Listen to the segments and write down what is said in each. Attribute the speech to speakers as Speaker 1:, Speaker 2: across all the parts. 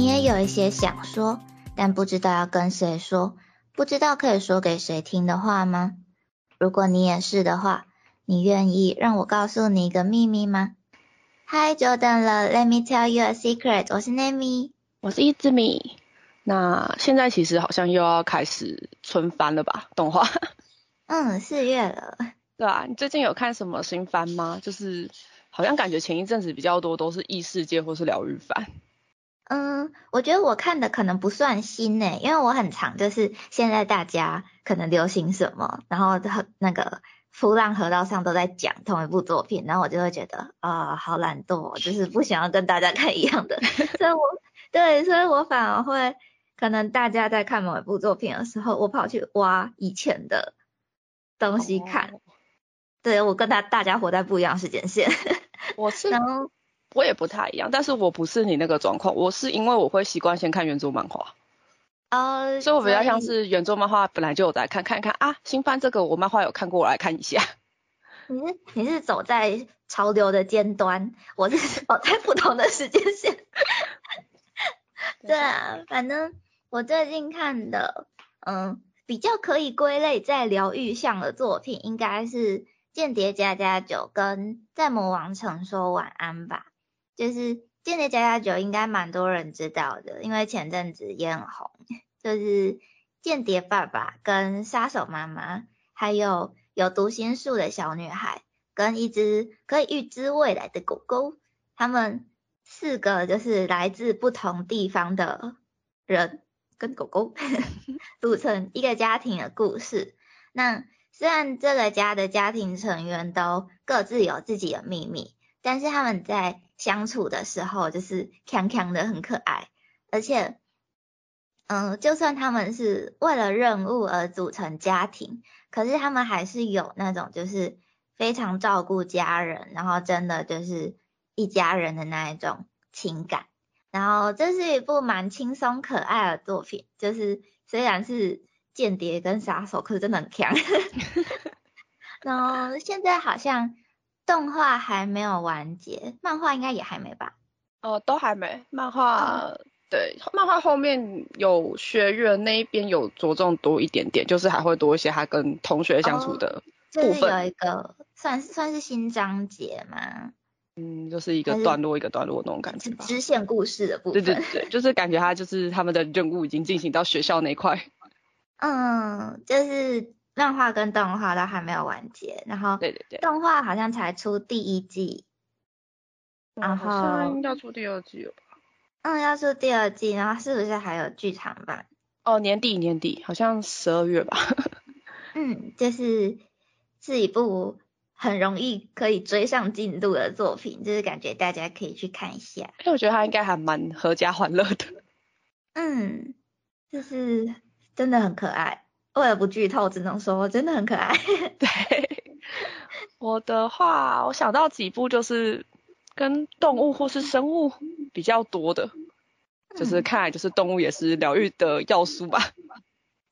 Speaker 1: 你也有一些想说，但不知道要跟谁说，不知道可以说给谁听的话吗？如果你也是的话，你愿意让我告诉你一个秘密吗？嗨，久等了，Let me tell you a secret。我是 Nami，
Speaker 2: 我是一只米。那现在其实好像又要开始春番了吧？动画。
Speaker 1: 嗯，四月了。
Speaker 2: 对啊，你最近有看什么新番吗？就是好像感觉前一阵子比较多都是异世界或是疗愈番。
Speaker 1: 嗯，我觉得我看的可能不算新呢，因为我很常就是现在大家可能流行什么，然后那个浮浪河道上都在讲同一部作品，然后我就会觉得啊，好懒惰，就是不想要跟大家看一样的，所以我对，所以我反而会可能大家在看某一部作品的时候，我跑去挖以前的东西看，对我跟他大家活在不一样时间线，
Speaker 2: 我是 然后。我也不太一样，但是我不是你那个状况，我是因为我会习惯先看原著漫画，
Speaker 1: 哦，
Speaker 2: 所以我比较像是原著漫画本来就有在看，看一看啊，新番这个我漫画有看过，我来看一下。
Speaker 1: 你是你是走在潮流的尖端，我是走在不同的时间线。对啊，反正我最近看的，嗯，比较可以归类在疗愈向的作品，应该是《间谍加加九》跟《在魔王城说晚安》吧。就是《间谍加加酒》应该蛮多人知道的，因为前阵子也很红。就是间谍爸爸跟杀手妈妈，还有有读心术的小女孩，跟一只可以预知未来的狗狗，他们四个就是来自不同地方的人跟狗狗 组成一个家庭的故事。那虽然这个家的家庭成员都各自有自己的秘密。但是他们在相处的时候，就是强强的很可爱，而且，嗯，就算他们是为了任务而组成家庭，可是他们还是有那种就是非常照顾家人，然后真的就是一家人的那一种情感。然后这是一部蛮轻松可爱的作品，就是虽然是间谍跟杀手，可是真的很强。然后现在好像。动画还没有完结，漫画应该也还没吧？
Speaker 2: 哦，都还没。漫画对，漫画后面有学院那一边有着重多一点点，就是还会多一些他跟同学相处的部
Speaker 1: 分。有一个算算是新章节吗？
Speaker 2: 嗯，就是一个段落一个段落那种感觉吧。
Speaker 1: 支线故事的部分。
Speaker 2: 对对对，就是感觉他就是他们的任务已经进行到学校那块。
Speaker 1: 嗯，就是。漫画跟动画都还没有完结，然后
Speaker 2: 对对对，
Speaker 1: 动画好像才出第一季，然后
Speaker 2: 要出第二季了吧？
Speaker 1: 嗯，要出第二季，然后是不是还有剧场版？
Speaker 2: 哦，年底年底，好像十二月吧。
Speaker 1: 嗯，就是是一部很容易可以追上进度的作品，就是感觉大家可以去看一下。
Speaker 2: 因为我觉得它应该还蛮合家欢乐的。
Speaker 1: 嗯，就是真的很可爱。为了不剧透，只能说真的很可爱。
Speaker 2: 对，我的话，我想到几部就是跟动物或是生物比较多的，就是看来就是动物也是疗愈的要素吧。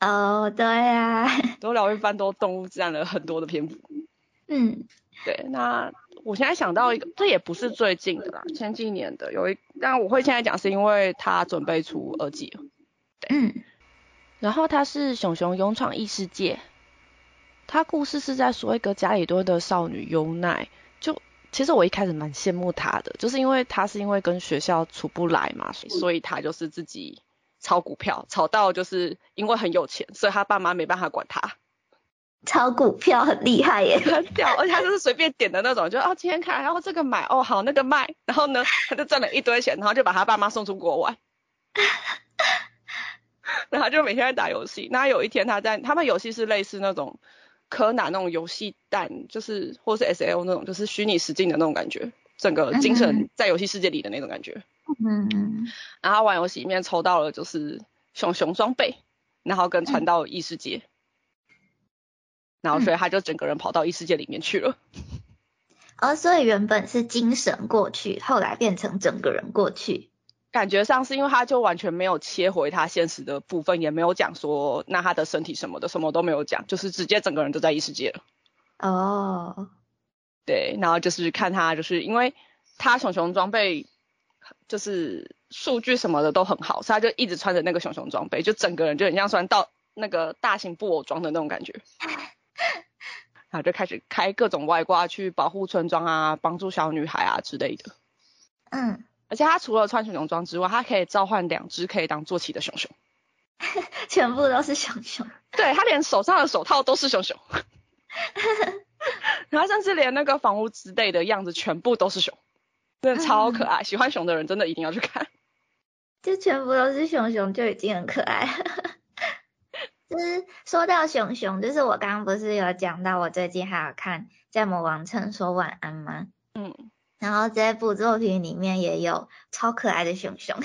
Speaker 1: 哦，对啊，
Speaker 2: 都疗愈番都动物占了很多的篇幅。
Speaker 1: 嗯，
Speaker 2: 对，那我现在想到一个，这也不是最近的啦，前几年的有一，但我会现在讲是因为他准备出二季了。
Speaker 1: 嗯。
Speaker 2: 然后他是熊熊勇闯异世界，他故事是在说一个家里多的少女优奈，就其实我一开始蛮羡慕她的，就是因为她是因为跟学校处不来嘛，所以她就是自己炒股票，炒到就是因为很有钱，所以他爸妈没办法管他。
Speaker 1: 炒股票很厉害耶，
Speaker 2: 很屌，而且他就是随便点的那种，就哦今天看，然后这个买，哦好那个卖，然后呢他就赚了一堆钱，然后就把他爸妈送出国玩。然后就每天在打游戏。那有一天他在，他们游戏是类似那种柯南那种游戏蛋，就是或是 S L 那种，就是虚拟实境的那种感觉，整个精神在游戏世界里的那种感觉。
Speaker 1: 嗯嗯。
Speaker 2: 然后玩游戏里面抽到了就是熊熊装备，然后跟传到异世界，然后所以他就整个人跑到异世界里面去了。
Speaker 1: 哦，所以原本是精神过去，后来变成整个人过去。
Speaker 2: 感觉上是因为他就完全没有切回他现实的部分，也没有讲说那他的身体什么的，什么都没有讲，就是直接整个人都在异世界了。
Speaker 1: 哦，
Speaker 2: 对，然后就是看他，就是因为他熊熊装备就是数据什么的都很好，所以他就一直穿着那个熊熊装备，就整个人就很像穿到那个大型布偶装的那种感觉。然后就开始开各种外挂去保护村庄啊，帮助小女孩啊之类的。
Speaker 1: 嗯，
Speaker 2: 而且他除了穿熊熊装之外，他可以召唤两只可以当坐骑的熊熊。
Speaker 1: 全部都是熊熊。
Speaker 2: 对他连手上的手套都是熊熊。然后甚至连那个房屋之类的样子全部都是熊，真的超可爱。喜欢熊的人真的一定要去看。
Speaker 1: 就全部都是熊熊就已经很可爱。就是说到熊熊，就是我刚刚不是有讲到，我最近还有看《在魔王城说晚安》吗？
Speaker 2: 嗯。
Speaker 1: 然后这部作品里面也有超可爱的熊熊，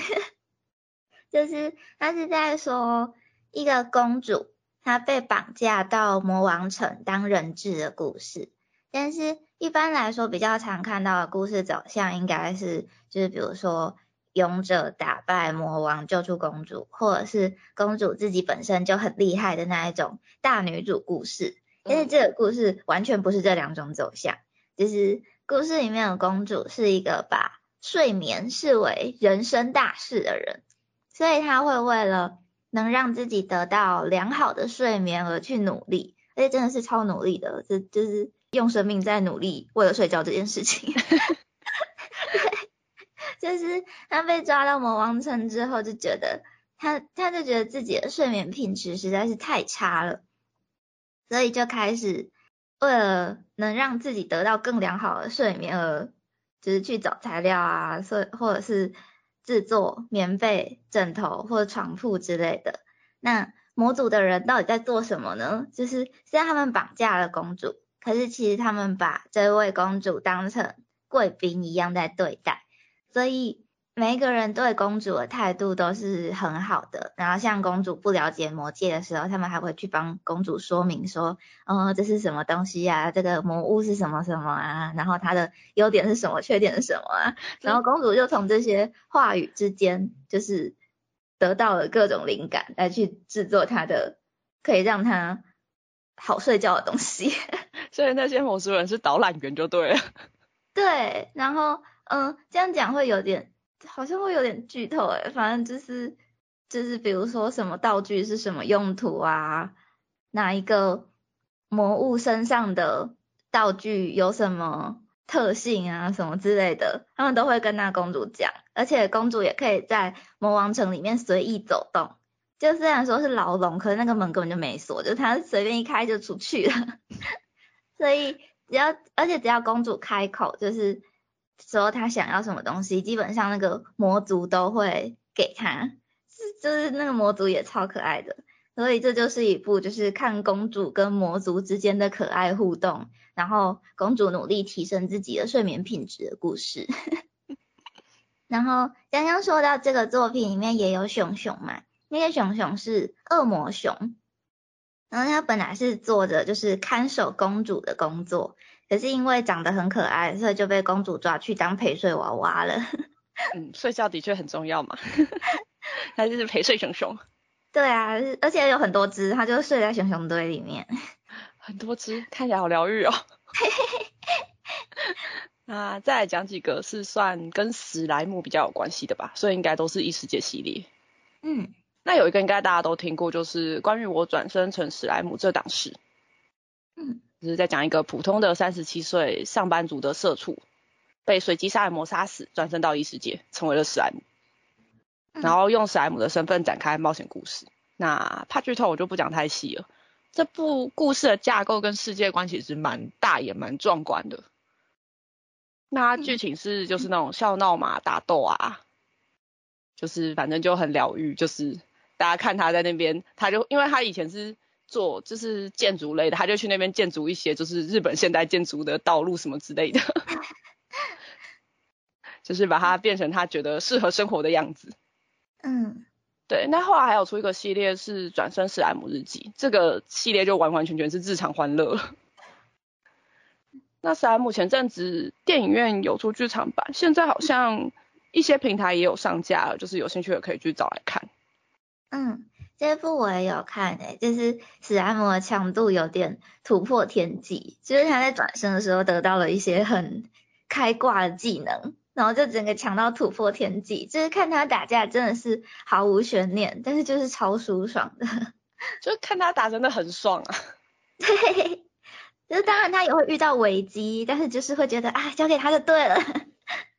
Speaker 1: 就是他是在说一个公主她被绑架到魔王城当人质的故事。但是一般来说，比较常看到的故事走向应该是，就是比如说。勇者打败魔王，救出公主，或者是公主自己本身就很厉害的那一种大女主故事。但是这个故事完全不是这两种走向，就是故事里面的公主是一个把睡眠视为人生大事的人，所以她会为了能让自己得到良好的睡眠而去努力，而且真的是超努力的，这就是用生命在努力为了睡觉这件事情。就是他被抓到魔王城之后，就觉得他他就觉得自己的睡眠品质实在是太差了，所以就开始为了能让自己得到更良好的睡眠而就是去找材料啊，所以或者是制作棉被、枕头或床铺之类的。那魔族的人到底在做什么呢？就是虽然他们绑架了公主，可是其实他们把这位公主当成贵宾一样在对待。所以每一个人对公主的态度都是很好的。然后像公主不了解魔界的时候，他们还会去帮公主说明说，哦，这是什么东西啊？这个魔物是什么什么啊？然后它的优点是什么，缺点是什么啊？然后公主就从这些话语之间，就是得到了各种灵感，来去制作她的可以让她好睡觉的东西。
Speaker 2: 所以那些魔术人是导览员就对了。
Speaker 1: 对，然后。嗯，这样讲会有点，好像会有点剧透诶。反正就是，就是比如说什么道具是什么用途啊，哪一个魔物身上的道具有什么特性啊，什么之类的，他们都会跟那公主讲。而且公主也可以在魔王城里面随意走动，就虽然说是牢笼，可是那个门根本就没锁，就她随便一开就出去了。所以只要，而且只要公主开口，就是。说他想要什么东西，基本上那个魔族都会给他，是就是那个魔族也超可爱的，所以这就是一部就是看公主跟魔族之间的可爱互动，然后公主努力提升自己的睡眠品质的故事。然后刚刚说到这个作品里面也有熊熊嘛，那个熊熊是恶魔熊，然后他本来是做着就是看守公主的工作。可是因为长得很可爱，所以就被公主抓去当陪睡娃娃了。
Speaker 2: 嗯，睡觉的确很重要嘛。它就是陪睡熊熊。
Speaker 1: 对啊，而且有很多只，它就睡在熊熊堆里面。
Speaker 2: 很多只，看起来好疗愈哦。那再来讲几个是算跟史莱姆比较有关系的吧，所以应该都是异世界系列。
Speaker 1: 嗯。
Speaker 2: 那有一个应该大家都听过，就是关于我转生成史莱姆这档事。
Speaker 1: 嗯。
Speaker 2: 就是在讲一个普通的三十七岁上班族的社畜，被随机杀人魔杀死，转身到异世界，成为了史莱姆，然后用史莱姆的身份展开冒险故事。那怕剧透，我就不讲太细了。这部故事的架构跟世界观其实蛮大也蛮壮观的。那剧情是就是那种笑闹嘛，打斗啊，就是反正就很疗愈。就是大家看他在那边，他就因为他以前是。做就是建筑类的，他就去那边建筑一些就是日本现代建筑的道路什么之类的，就是把它变成他觉得适合生活的样子。
Speaker 1: 嗯，
Speaker 2: 对。那后来还有出一个系列是《转身史莱姆日记》，这个系列就完完全全是日常欢乐。那史莱姆前阵子电影院有出剧场版，现在好像一些平台也有上架了，就是有兴趣的可以去找来看。
Speaker 1: 嗯。这部我也有看诶，就是史莱姆的强度有点突破天际，就是他在转身的时候得到了一些很开挂的技能，然后就整个强到突破天际，就是看他打架真的是毫无悬念，但是就是超舒爽的，
Speaker 2: 就是看他打真的很爽啊。
Speaker 1: 对，就是当然他也会遇到危机，但是就是会觉得啊，交给他就对了。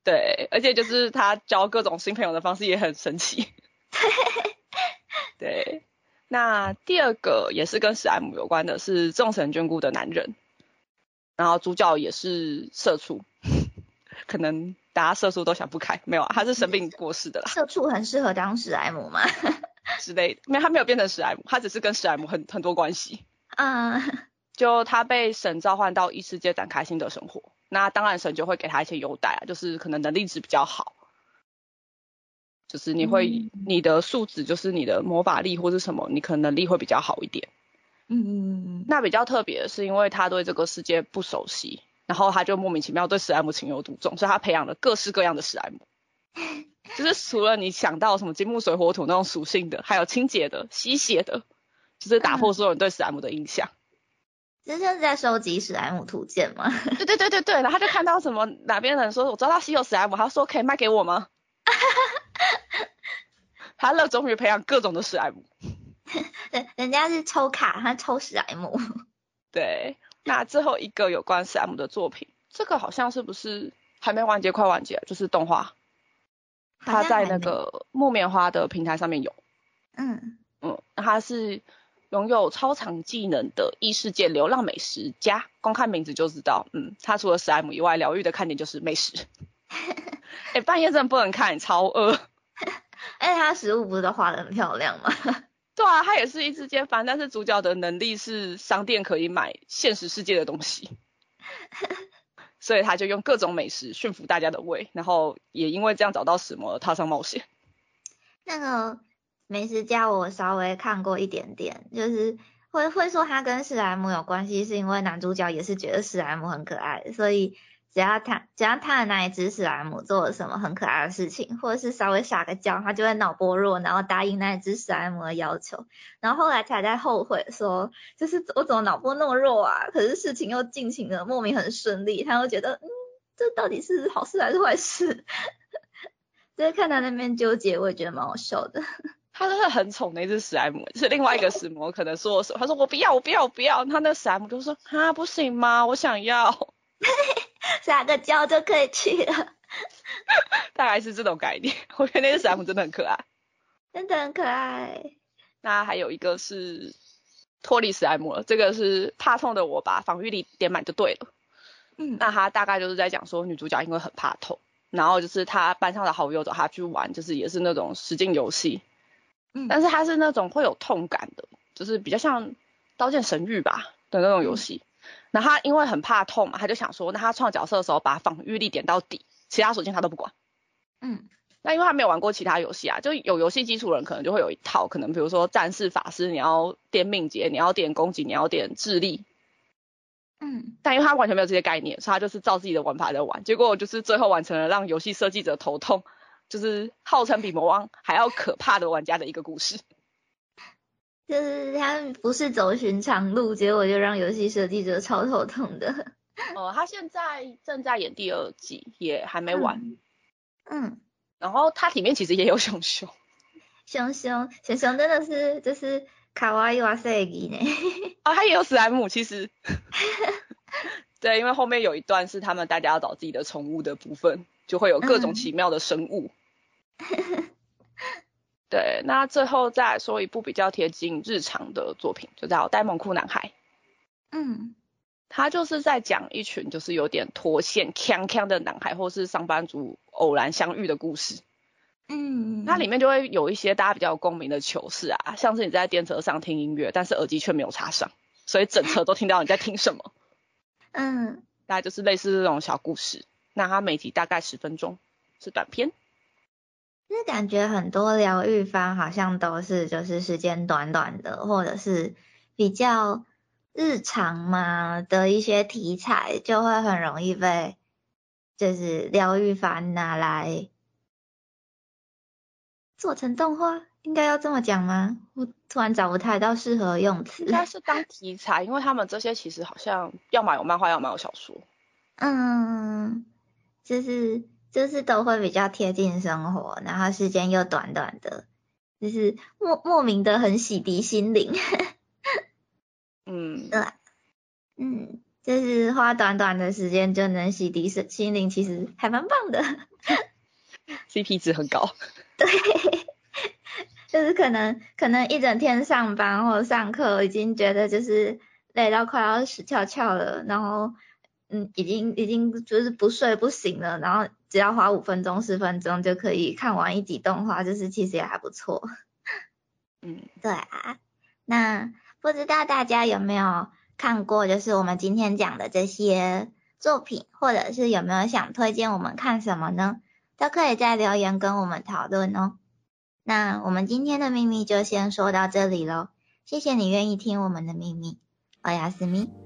Speaker 2: 对，而且就是他交各种新朋友的方式也很神奇。对，那第二个也是跟史莱姆有关的，是众神眷顾的男人，然后主角也是社畜，可能大家社畜都想不开，没有啊，他是生病过世的啦。
Speaker 1: 社畜很适合当史莱姆吗？
Speaker 2: 之类的，没有，他没有变成史莱姆，他只是跟史莱姆很很多关系。
Speaker 1: 啊，
Speaker 2: 就他被神召唤到异世界展开新的生活，那当然神就会给他一些优待啊，就是可能能力值比较好。就是你会，你的素质就是你的魔法力或是什么，你可能能力会比较好一点。
Speaker 1: 嗯嗯嗯。
Speaker 2: 那比较特别的是，因为他对这个世界不熟悉，然后他就莫名其妙对史莱姆情有独钟，所以他培养了各式各样的史莱姆。就是除了你想到什么金木水火土那种属性的，还有清洁的、吸血的，就是打破所有人对史莱姆的印象。
Speaker 1: 这就是在收集史莱姆图鉴吗？
Speaker 2: 对对对对对，然后他就看到什么哪边人说我知道他稀有史莱姆，他说可以卖给我吗？他乐衷于培养各种的史莱姆，
Speaker 1: 人人家是抽卡，他抽史莱姆。
Speaker 2: 对，那最后一个有关史莱姆的作品，这个好像是不是还没完结，快完结，就是动画。他在那个木棉花的平台上面有。
Speaker 1: 嗯
Speaker 2: 嗯，他是拥有超长技能的异世界流浪美食家，光看名字就知道，嗯，他除了史莱姆以外，疗愈的看点就是美食。哎，半夜真的不能看，超饿。
Speaker 1: 哎，他食物不是都画的很漂亮吗？
Speaker 2: 对啊，他也是一只间番，但是主角的能力是商店可以买现实世界的东西，所以他就用各种美食驯服大家的胃，然后也因为这样找到史魔，踏上冒险。
Speaker 1: 那个美食家我稍微看过一点点，就是会会说他跟史莱姆有关系，是因为男主角也是觉得史莱姆很可爱，所以。只要他只要他的那一只史莱姆做了什么很可爱的事情，或者是稍微撒个娇，他就会脑波弱，然后答应那一只史莱姆的要求。然后后来才在后悔说，就是我怎么脑波那么弱啊？可是事情又进行的莫名很顺利，他又觉得，嗯，这到底是好事还是坏事？就是看他那边纠结，我也觉得蛮好笑的。
Speaker 2: 他真的很宠那只史莱姆，是另外一个史魔可能说说，他说我不要，我不要，我不要。他那史莱姆就说，啊，不行吗？我想要。
Speaker 1: 撒个娇就可以去了，
Speaker 2: 大概是这种概念。我觉得那个史莱姆真的很可爱，
Speaker 1: 真的很可爱。
Speaker 2: 那还有一个是脱离史莱姆了，这个是怕痛的我把防御力点满就对了。
Speaker 1: 嗯，
Speaker 2: 那他大概就是在讲说女主角因为很怕痛，然后就是他班上的好友找他去玩，就是也是那种实境游戏。
Speaker 1: 嗯，
Speaker 2: 但是他是那种会有痛感的，就是比较像刀剑神域吧的那种游戏。那他因为很怕痛嘛，他就想说，那他创角色的时候把防御力点到底，其他属性他都不管。
Speaker 1: 嗯，
Speaker 2: 那因为他没有玩过其他游戏啊，就有游戏基础人可能就会有一套，可能比如说战士、法师，你要点敏捷，你要点攻击，你要点智力。
Speaker 1: 嗯，
Speaker 2: 但因为他完全没有这些概念，所以他就是照自己的玩法在玩，结果就是最后完成了让游戏设计者头痛，就是号称比魔王还要可怕的玩家的一个故事。
Speaker 1: 就是他不是走寻常路，结果就让游戏设计者超头痛的。
Speaker 2: 哦，他现在正在演第二季，也还没完。
Speaker 1: 嗯。
Speaker 2: 然后它里面其实也有熊熊。
Speaker 1: 熊熊，熊熊真的是就是卡哇伊哇塞吉呢。
Speaker 2: 啊，他也有史莱姆，其实。对，因为后面有一段是他们大家要找自己的宠物的部分，就会有各种奇妙的生物。对，那最后再说一部比较贴近日常的作品，就叫《呆萌酷男孩》。
Speaker 1: 嗯，
Speaker 2: 他就是在讲一群就是有点脱线、锵锵的男孩，或是上班族偶然相遇的故事。
Speaker 1: 嗯，
Speaker 2: 那里面就会有一些大家比较有共鸣的糗事啊，像是你在电车上听音乐，但是耳机却没有插上，所以整车都听到你在听什么。
Speaker 1: 嗯，
Speaker 2: 大概就是类似这种小故事。那它每集大概十分钟，是短片。
Speaker 1: 是感觉很多疗愈番好像都是就是时间短短的，或者是比较日常嘛的一些题材，就会很容易被就是疗愈番拿来做成动画，应该要这么讲吗？我突然找不太到适合用词。应
Speaker 2: 该是当题材，因为他们这些其实好像要么有漫画，要么有小说。
Speaker 1: 嗯，就是。就是都会比较贴近生活，然后时间又短短的，就是莫莫名的很洗涤心灵。
Speaker 2: 嗯，
Speaker 1: 对，嗯，就是花短短的时间就能洗涤心心灵，其实还蛮棒的。
Speaker 2: CP 值很高。
Speaker 1: 对，就是可能可能一整天上班或上课，已经觉得就是累到快要死翘翘了，然后嗯，已经已经就是不睡不醒了，然后只要花五分钟十分钟就可以看完一集动画，就是其实也还不错。
Speaker 2: 嗯，
Speaker 1: 对啊，那不知道大家有没有看过，就是我们今天讲的这些作品，或者是有没有想推荐我们看什么呢？都可以在留言跟我们讨论哦。那我们今天的秘密就先说到这里喽，谢谢你愿意听我们的秘密，我亚斯咪。